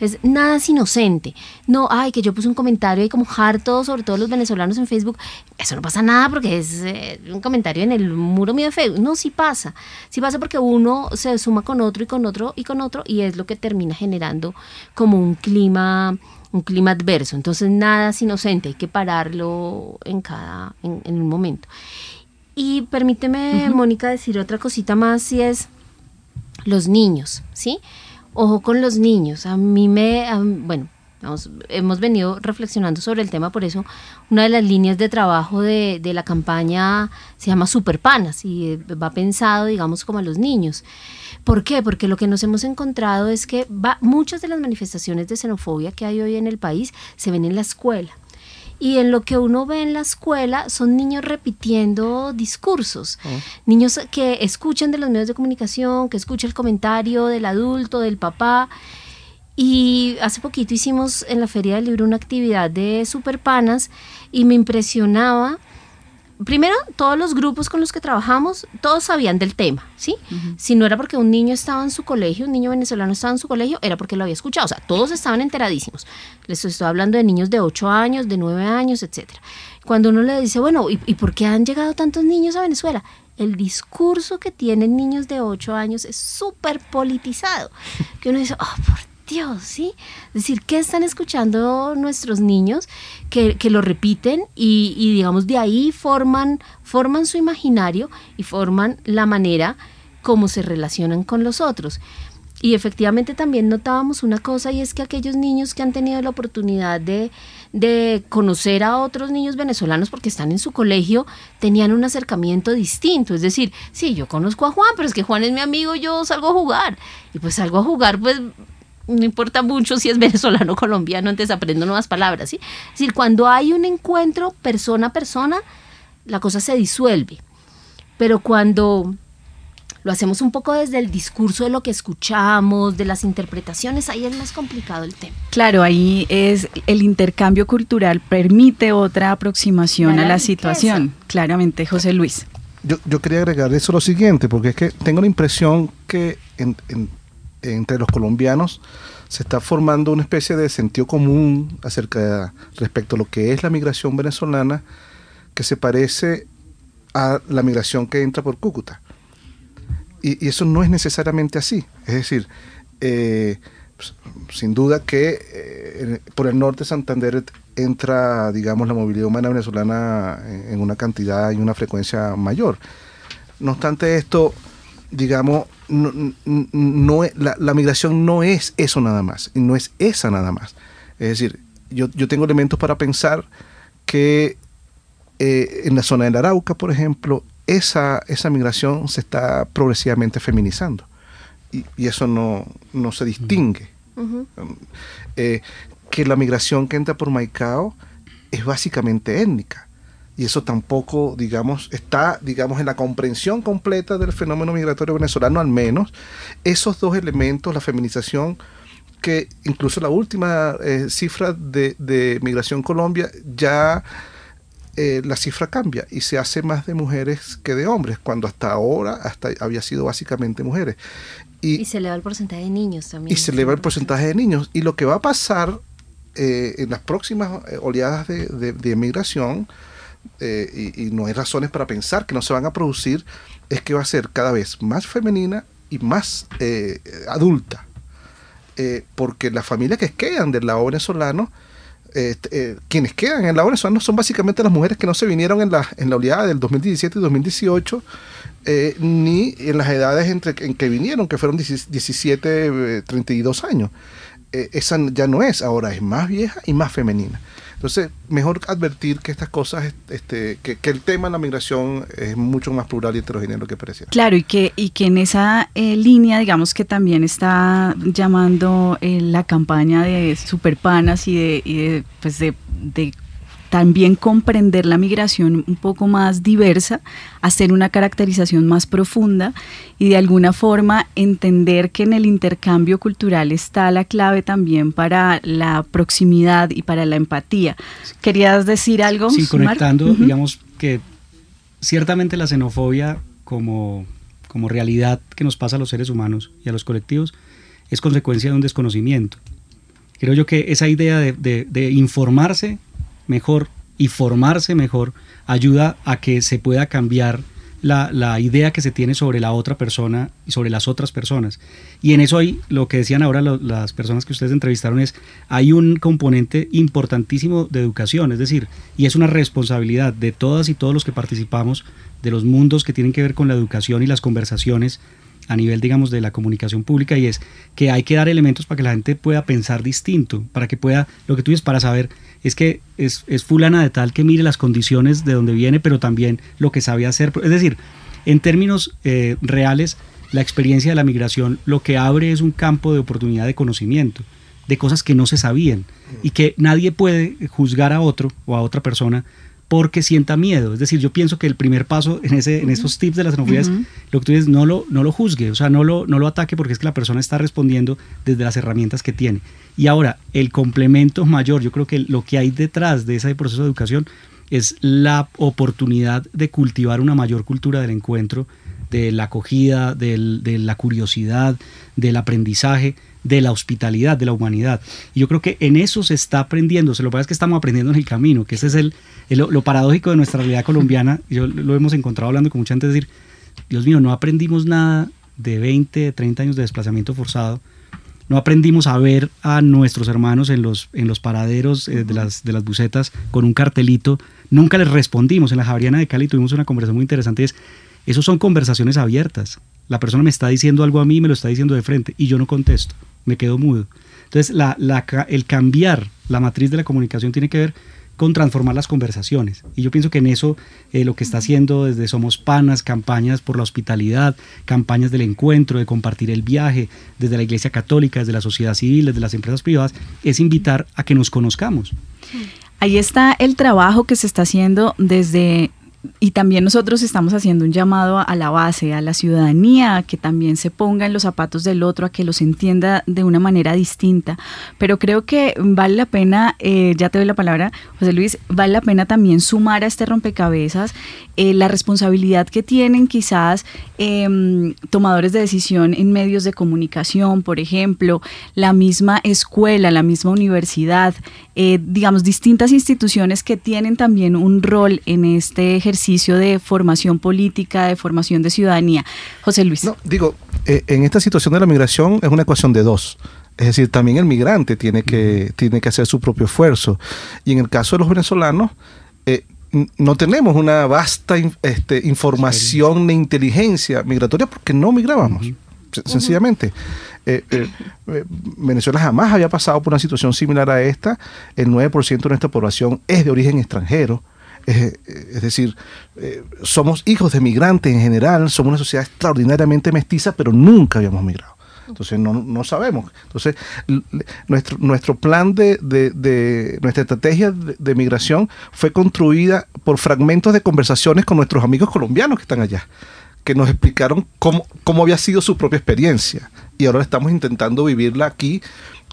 es nada es inocente. No, ay, que yo puse un comentario ahí como harto, sobre todo los venezolanos en Facebook. Eso no pasa nada porque es eh, un comentario en el muro mío de Facebook. No, sí pasa. Sí pasa porque uno se suma con otro y con otro y con otro y es lo que termina generando como un clima un clima adverso. Entonces nada es inocente, hay que pararlo en cada, en, en un momento. Y permíteme, Mónica, decir otra cosita más, si es los niños, ¿sí? Ojo con los niños. A mí me, bueno, hemos venido reflexionando sobre el tema, por eso una de las líneas de trabajo de, la campaña se llama Superpanas y va pensado, digamos, como a los niños. ¿Por qué? Porque lo que nos hemos encontrado es que va, muchas de las manifestaciones de xenofobia que hay hoy en el país se ven en la escuela y en lo que uno ve en la escuela son niños repitiendo discursos, oh. niños que escuchan de los medios de comunicación, que escuchan el comentario del adulto, del papá. Y hace poquito hicimos en la Feria del Libro una actividad de superpanas y me impresionaba primero, todos los grupos con los que trabajamos, todos sabían del tema, ¿sí? Si no era porque un niño estaba en su colegio, un niño venezolano estaba en su colegio, era porque lo había escuchado. O sea, todos estaban enteradísimos. Les estoy hablando de niños de 8 años, de 9 años, etc. Cuando uno le dice, bueno, ¿y, por qué han llegado tantos niños a Venezuela? El discurso que tienen niños de 8 años es súper politizado. Que uno dice, oh, por Dios, ¿sí? Es decir, ¿qué están escuchando nuestros niños que, lo repiten y, digamos de ahí forman, forman su imaginario y forman la manera como se relacionan con los otros? Y efectivamente también notábamos una cosa y es que aquellos niños que han tenido la oportunidad de, de, conocer a otros niños venezolanos porque están en su colegio, tenían un acercamiento distinto. Es decir, sí, yo conozco a Juan, pero es que Juan es mi amigo, yo salgo a jugar. Y pues salgo a jugar, pues no importa mucho si es [LAUGHS] venezolano o colombiano, antes aprendo nuevas palabras. ¿sí? Es decir, cuando hay un encuentro persona a persona, la cosa se disuelve. Pero cuando lo hacemos un poco desde el discurso de lo que escuchamos, de las interpretaciones, ahí es más complicado el tema. Claro, ahí es el intercambio cultural permite otra aproximación a la situación. Claramente, José Luis. Yo, yo, quería agregar eso lo siguiente, porque es que tengo la impresión que en, en entre los colombianos se está formando una especie de sentido común acerca respecto a lo que es la migración venezolana que se parece a la migración que entra por Cúcuta. Y, eso no es necesariamente así. Es decir, eh, pues, sin duda que eh, por el norte de Santander entra, digamos, la movilidad humana venezolana en, en una cantidad y una frecuencia mayor. No obstante esto, digamos, no, no, la, la, migración no es eso nada más, no es esa nada más. Es decir, yo, yo tengo elementos para pensar que eh, en la zona del Arauca, por ejemplo, esa, esa migración se está progresivamente feminizando y, y eso no, no, se distingue. Eh, que la migración que entra por Maicao es básicamente étnica y eso tampoco, digamos, está, digamos, en la comprensión completa del fenómeno migratorio venezolano, al menos. Esos dos elementos, la feminización, que incluso la última eh, cifra de, Migración Colombia ya eh, la cifra cambia y se hace más de mujeres que de hombres, cuando hasta ahora hasta había sido básicamente mujeres. Y, se eleva el porcentaje de niños también. Y se eleva el porcentaje de niños. Y lo que va a pasar eh, en las próximas oleadas de, de, de migración eh, y, no hay razones para pensar que no se van a producir, es que va a ser cada vez más femenina y más eh, adulta. Eh, porque las familias que quedan del lado venezolano, quienes quedan en el lado venezolano son básicamente las mujeres que no se vinieron en la, en la oleada del 2017 y 2018, ni en las edades entre, en que vinieron, que fueron 17, 32 años. esa ya no es, ahora es más vieja y más femenina. Entonces, mejor advertir que estas cosas, este, que, el tema de la migración es mucho más plural y heterogéneo que parece. Claro, y que, y que en esa eh, línea, digamos que también está llamando eh, la campaña de superpanas y de, y de, pues de también comprender la migración un poco más diversa, hacer una caracterización más profunda y de alguna forma entender que en el intercambio cultural está la clave también para la proximidad y para la empatía. ¿Querías decir algo? Sí, conectando, Ujú. digamos que ciertamente la xenofobia como, como realidad que nos pasa a los seres humanos y a los colectivos es consecuencia de un desconocimiento. Creo yo que esa idea de, de- de informarse mejor y formarse mejor ayuda a que se pueda cambiar la, la idea que se tiene sobre la otra persona y sobre las otras personas. Y en eso hay, lo que decían ahora las personas que ustedes entrevistaron es, hay un componente importantísimo de educación, es decir, y es una responsabilidad de todas y todos los que participamos de los mundos que tienen que ver con la educación y las conversaciones a nivel, digamos, de la comunicación pública y es que hay que dar elementos para que la gente pueda pensar distinto, para que pueda, lo que tú dices, para saber, es que es, es fulana de tal que mire las condiciones de donde viene, pero también lo que sabe hacer. Es decir, en términos eh, reales, la experiencia de la migración lo que abre es un campo de oportunidad de conocimiento, de cosas que no se sabían y que nadie puede juzgar a otro o a otra persona porque sienta miedo. Es decir, yo pienso que el primer paso en, ese, en esos tips de la xenofobia es lo que tú dices, no lo, no lo juzgue, o sea, no lo, no lo ataque porque es que la persona está respondiendo desde las herramientas que tiene. Y ahora, el complemento mayor, yo creo que lo que hay detrás de ese proceso de educación es la oportunidad de cultivar una mayor cultura del encuentro, de la acogida, del- de la curiosidad, del aprendizaje, de la hospitalidad, de la humanidad. Y yo creo que en eso se está aprendiendo. Se lo que pasa es que estamos aprendiendo en el camino, que ese es el, el- lo, paradójico de nuestra realidad colombiana. Yo lo hemos encontrado hablando con mucha gente, es decir, Dios mío, no aprendimos nada de 20, 30 años de desplazamiento forzado. No aprendimos a ver a nuestros hermanos en los, en los paraderos eh, de, las, de las bucetas con un cartelito. Nunca les respondimos. En la Javeriana de Cali tuvimos una conversación muy interesante. Es, esos son conversaciones abiertas. La persona me está diciendo algo a mí, me lo está diciendo de frente y yo no contesto, me quedo mudo. Entonces, la, la el cambiar la matriz de la comunicación tiene que ver con transformar las conversaciones. Y yo pienso que en eso eh, lo que está haciendo desde Somos Panas, campañas por la hospitalidad, campañas del encuentro, de compartir el viaje, desde la Iglesia Católica, desde la sociedad civil, desde las empresas privadas, es invitar a que nos conozcamos. Ahí está el trabajo que se está haciendo desde y también nosotros estamos haciendo un llamado a, la base, a la ciudadanía, a que también se ponga en los zapatos del otro, a que los entienda de una manera distinta. Pero creo que vale la pena, eh, ya te doy la palabra, José Luis, vale la pena también sumar a este rompecabezas eh, la responsabilidad que tienen quizás em, tomadores de decisión en medios de comunicación, por ejemplo, la misma escuela, la misma universidad, eh, digamos, distintas instituciones que tienen también un rol en este ejercicio de formación política, de formación de ciudadanía. José Luis. No, digo, eh, en esta situación de la migración es una ecuación de dos. Es decir, también el migrante tiene que, tiene que hacer su propio esfuerzo. Y en el caso de los venezolanos, eh, no tenemos una vasta este, información ni inteligencia migratoria porque no migrábamos, sen- sencillamente. Eh, eh, eh, Venezuela jamás había pasado por una situación similar a esta. El 9% de nuestra población es de origen extranjero. Eh, es decir, somos hijos de migrantes en general, somos una sociedad extraordinariamente mestiza, pero nunca habíamos migrado. Entonces no, no sabemos. Entonces nuestro, nuestro plan de, de- nuestra estrategia de, migración fue construida por fragmentos de conversaciones con nuestros amigos colombianos que están allá, que nos explicaron cómo, cómo había sido su propia experiencia. Y ahora estamos intentando vivirla aquí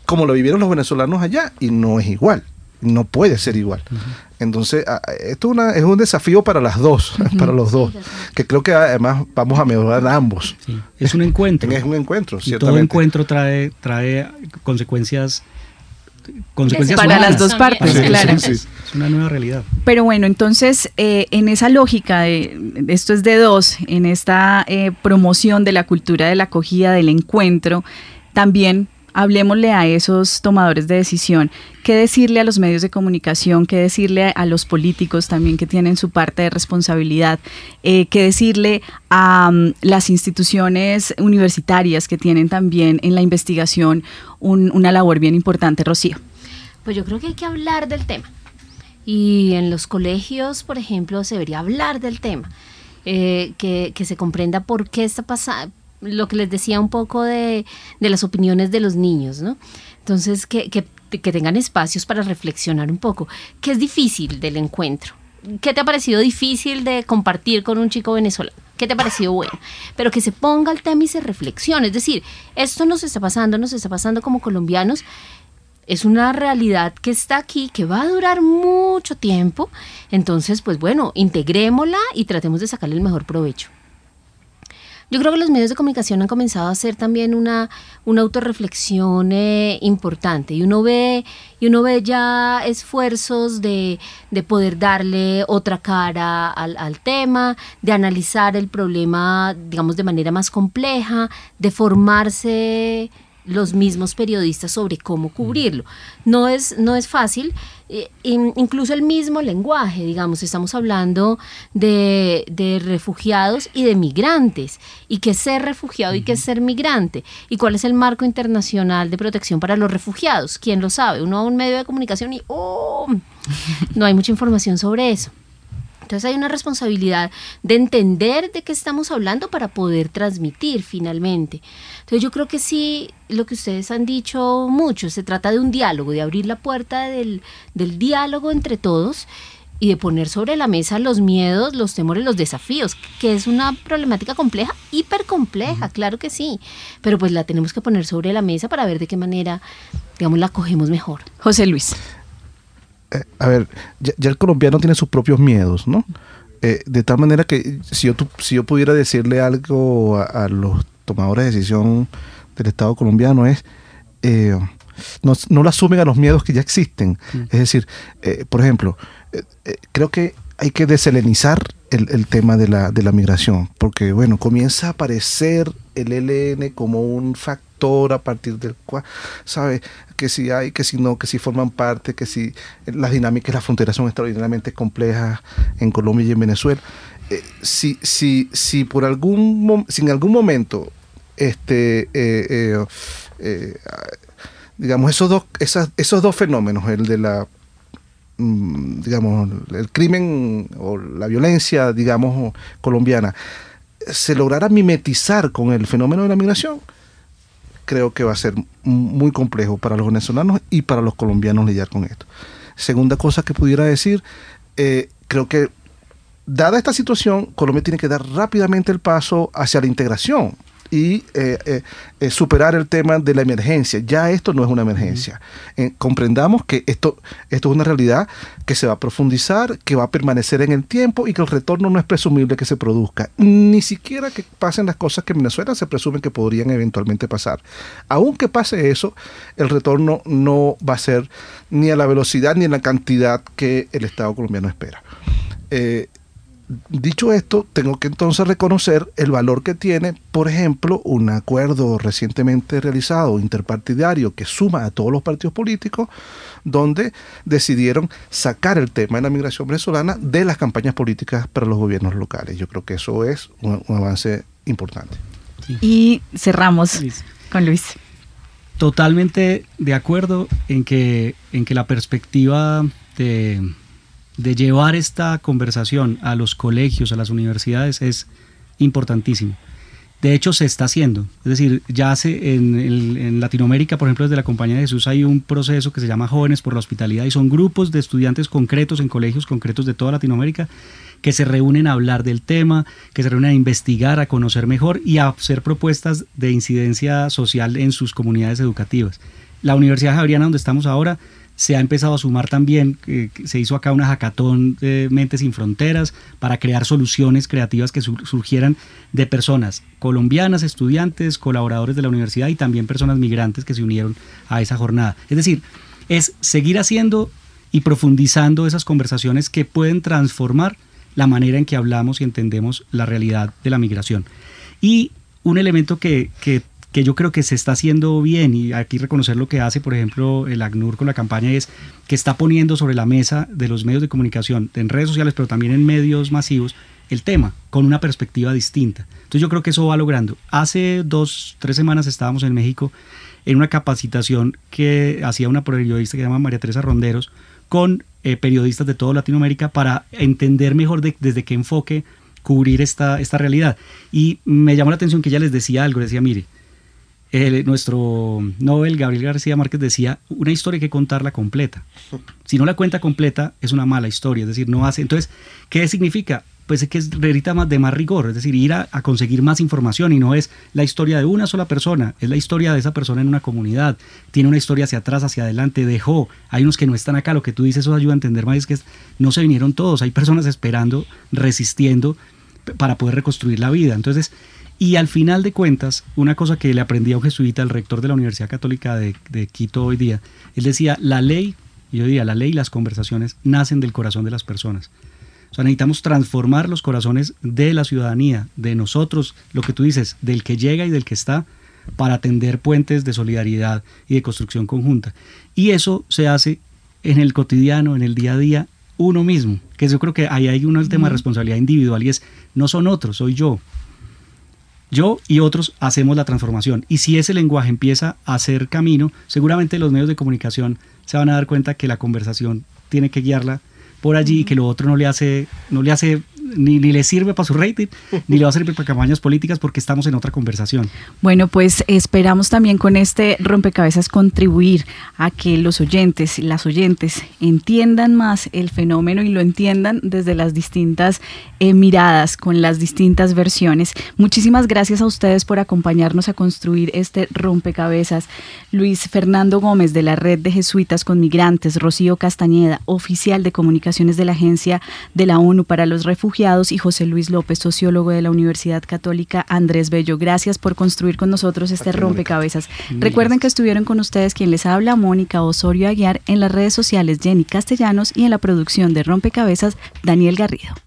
como lo vivieron los venezolanos allá y no es igual. No puede ser igual. A- esto es una- es un desafío para las dos, [LAUGHS] para los dos, que creo que además vamos a mejorar ambos. Es un encuentro. Es un encuentro, Y todo encuentro trae, trae consecuencias, consecuencias Para las dos partes, sí, claro. sí, sí. Es una nueva realidad. Pero bueno, entonces eh, en esa lógica de esto es de dos, en esta eh, promoción de la cultura de la acogida, del encuentro, también hablemosle a esos tomadores de decisión, qué decirle a los medios de comunicación, qué decirle a, los políticos también que tienen su parte de responsabilidad, eh, qué decirle a mm, las instituciones universitarias que tienen también en la investigación un- una labor bien importante, Rocío. Pues yo creo que hay que hablar del tema. y en los colegios, por ejemplo, se debería hablar del tema, eh, que, se comprenda por qué está pasando, lo que les decía un poco de, de las opiniones de los niños, ¿no? Entonces, que, que, que tengan espacios para reflexionar un poco. ¿Qué es difícil del encuentro? ¿Qué te ha parecido difícil de compartir con un chico venezolano? ¿Qué te ha parecido bueno? Pero que se ponga el tema y se reflexione. Es decir, esto nos está pasando, nos está pasando como colombianos. Es una realidad que está aquí, que va a durar mucho tiempo. Entonces, pues bueno, integrémosla y tratemos de sacarle el mejor provecho. Yo creo que los medios de comunicación han comenzado a hacer también una, una autorreflexión eh, importante y uno ve y uno ve ya esfuerzos de, de poder darle otra cara al, al, tema, de analizar el problema, digamos, de manera más compleja, de formarse los mismos periodistas sobre cómo cubrirlo. No es, no es fácil, incluso el mismo lenguaje, digamos, estamos hablando de, de, refugiados y de migrantes, y qué es ser refugiado y qué es ser migrante, y cuál es el marco internacional de protección para los refugiados, quién lo sabe, uno a un medio de comunicación y ¡oh! no hay mucha información sobre eso. Entonces hay una responsabilidad de entender de qué estamos hablando para poder transmitir finalmente. Entonces yo creo que sí, lo que ustedes han dicho mucho, se trata de un diálogo, de abrir la puerta del, del diálogo entre todos y de poner sobre la mesa los miedos, los temores, los desafíos, que es una problemática compleja, hiper compleja, claro que sí, pero pues la tenemos que poner sobre la mesa para ver de qué manera, digamos, la cogemos mejor. José Luis. Eh, a ver, ya, ya, el colombiano tiene sus propios miedos, ¿no? Eh, de tal manera que si yo, si yo pudiera decirle algo a, a, los tomadores de decisión del Estado colombiano es, eh, no, no lo asumen a los miedos que ya existen. Mm. Es decir, eh, por ejemplo, creo que hay que deselenizar el, el, tema de la, de la migración, porque bueno, comienza a aparecer el ELN como un factor a partir del cual, ¿sabe? Que si hay, que si no, que si forman parte, que si las dinámicas de la frontera son extraordinariamente complejas en Colombia y en Venezuela. Eh, si, si, si por algún si en algún momento este eh, eh, eh, digamos esos dos esos dos fenómenos el de la mm, digamos el crimen o la violencia digamos colombiana se lograra mimetizar con el fenómeno de la migración, creo que va a ser muy complejo para los venezolanos y para los colombianos lidiar con esto. Segunda cosa que pudiera decir, eh, creo que dada esta situación, Colombia tiene que dar rápidamente el paso hacia la integración y eh, eh, eh, superar el tema de la emergencia. Ya esto no es una emergencia. Eh, comprendamos que esto, esto es una realidad que se va a profundizar, que va a permanecer en el tiempo y que el retorno no es presumible que se produzca. Ni siquiera que pasen las cosas que en Venezuela se presumen que podrían eventualmente pasar. Aunque pase eso, el retorno no va a ser ni a la velocidad ni en la cantidad que el Estado colombiano espera. Eh, dicho esto, tengo que entonces reconocer el valor que tiene, por ejemplo, un acuerdo recientemente realizado interpartidario que suma a todos los partidos políticos, donde decidieron sacar el tema de la migración venezolana de las campañas políticas para los gobiernos locales. Yo creo que eso es un, un avance importante. Y cerramos Luis. con Luis. Totalmente de acuerdo en que, en que la perspectiva de de llevar esta conversación a los colegios, a las universidades, es importantísimo. De hecho, se está haciendo. Es decir, ya en, en, Latinoamérica, por ejemplo, desde la Compañía de Jesús hay un proceso que se llama Jóvenes por la Hospitalidad y son grupos de estudiantes concretos en colegios concretos de toda Latinoamérica que se reúnen a hablar del tema, que se reúnen a investigar, a conocer mejor y a hacer propuestas de incidencia social en sus comunidades educativas. La Universidad Javeriana, donde estamos ahora, se ha empezado a sumar también, eh, se hizo acá una hackathon de Mentes sin Fronteras para crear soluciones creativas que sur surgieran de personas colombianas, estudiantes, colaboradores de la universidad y también personas migrantes que se unieron a esa jornada. Es decir, es seguir haciendo y profundizando esas conversaciones que pueden transformar la manera en que hablamos y entendemos la realidad de la migración. Y un elemento que que yo creo que se está haciendo bien y aquí reconocer lo que hace, por ejemplo, el ACNUR con la campaña es que está poniendo sobre la mesa de los medios de comunicación, en redes sociales, pero también en medios masivos, el tema con una perspectiva distinta. Entonces yo creo que eso va logrando. Hace dos, tres semanas estábamos en México en una capacitación que hacía una periodista que se llama María Teresa Ronderos con eh, periodistas de toda Latinoamérica para entender mejor desde qué enfoque cubrir esta, esta realidad. Y me llamó la atención que ella les decía algo, decía, mire, nuestro Nobel Gabriel García Márquez decía, una historia hay que contarla completa. Si no la cuenta completa, es una mala historia, es decir, no hace... Entonces, ¿qué significa? Pues es que es más de más rigor, es decir, ir a, conseguir más información y no es la historia de una sola persona, es la historia de esa persona en una comunidad, tiene una historia hacia atrás, hacia adelante, dejó, hay unos que no están acá, lo que tú dices eso ayuda a entender más, es que no se vinieron todos, hay personas esperando, resistiendo para poder reconstruir la vida. Entonces, y al final de cuentas, una cosa que le aprendí a un jesuita, el rector de la Universidad Católica de, Quito hoy día, él decía, la ley, yo diría, la ley y las conversaciones nacen del corazón de las personas. O sea, necesitamos transformar los corazones de la ciudadanía, de nosotros, lo que tú dices, del que llega y del que está, para tender puentes de solidaridad y de construcción conjunta. Y eso se hace en el cotidiano, en el día a día, uno mismo, que yo creo que ahí hay uno el tema de responsabilidad individual y es, no son otros, soy yo, yo y otros hacemos la transformación. Y si ese lenguaje empieza a hacer camino, seguramente los medios de comunicación se van a dar cuenta que la conversación tiene que guiarla por allí y que lo otro no le hace, no le hace ni, le sirve para su rating, ni le va a servir para campañas políticas porque estamos en otra conversación. Bueno, pues esperamos también con este rompecabezas contribuir a que los oyentes y las oyentes entiendan más el fenómeno y lo entiendan desde las distintas eh, miradas, con las distintas versiones. Muchísimas gracias a ustedes por acompañarnos a construir este rompecabezas. Luis Fernando Gómez de la Red de Jesuitas con Migrantes, Rocío Castañeda, oficial de comunicaciones de la Agencia de la ONU para los Refugiados, y José Luis López, sociólogo de la Universidad Católica Andrés Bello. Gracias por construir con nosotros este rompecabezas. Recuerden que estuvieron con ustedes quien les habla, Mónica Osorio Aguiar, en las redes sociales Jenny Castellanos y en la producción de Rompecabezas, Daniel Garrido.